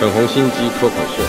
粉红心机脱口秀，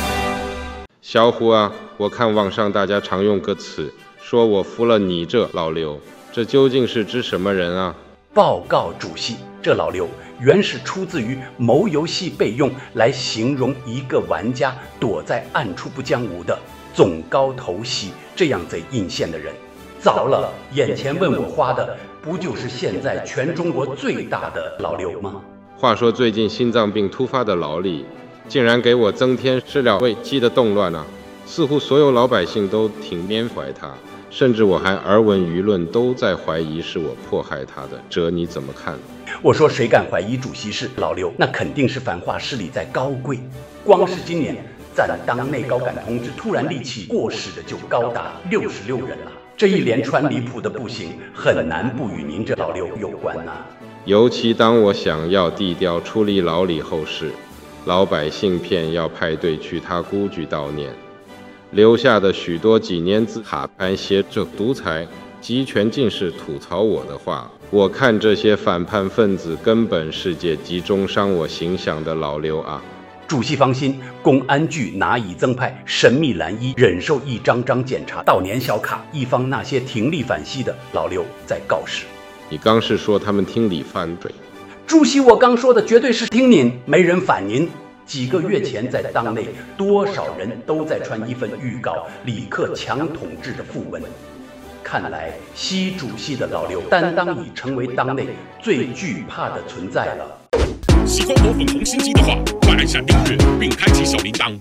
小虎啊，我看网上大家常用个词，说我服了你这老刘，这究竟是指什么人啊？报告主席，这老刘原是出自于某游戏被用，来形容一个玩家躲在暗处不将武的总高头戏这样贼阴险的人。糟了，眼前问我花的不就是现在全中国最大的老刘吗？话说最近心脏病突发的老李，竟然给我增添始料未及的动乱啊！似乎所有老百姓都挺缅怀他。甚至我还耳闻舆论都在怀疑是我迫害他的，这你怎么看？我说谁敢怀疑主席是老刘，那肯定是反华势力在高贵。光是今年暂当内高感同志突然离奇过世的就高达六十六人了，这一连串离谱的不行很难不与您这老刘有关呐、啊。尤其当我想要低调处理老李后事，老百姓偏要派队去他故居悼念。留下的许多几年字卡盘写着独裁、集权尽是吐槽我的话。我看这些反叛分子根本是借集中伤我形象的老刘啊！主席放心，公安局拿以增派神秘蓝衣，忍受一张张检查悼念小卡，以防那些挺立反西的老刘在告示。你刚是说他们听理反对？主席，我刚说的绝对是听您，没人反您。几个月前，在党内，多少人都在传一份预告李克强统治的讣文。看来，习主席的老刘担当已成为党内最惧怕的存在了。喜欢我粉红心机的话，快按下订阅并开启小铃铛。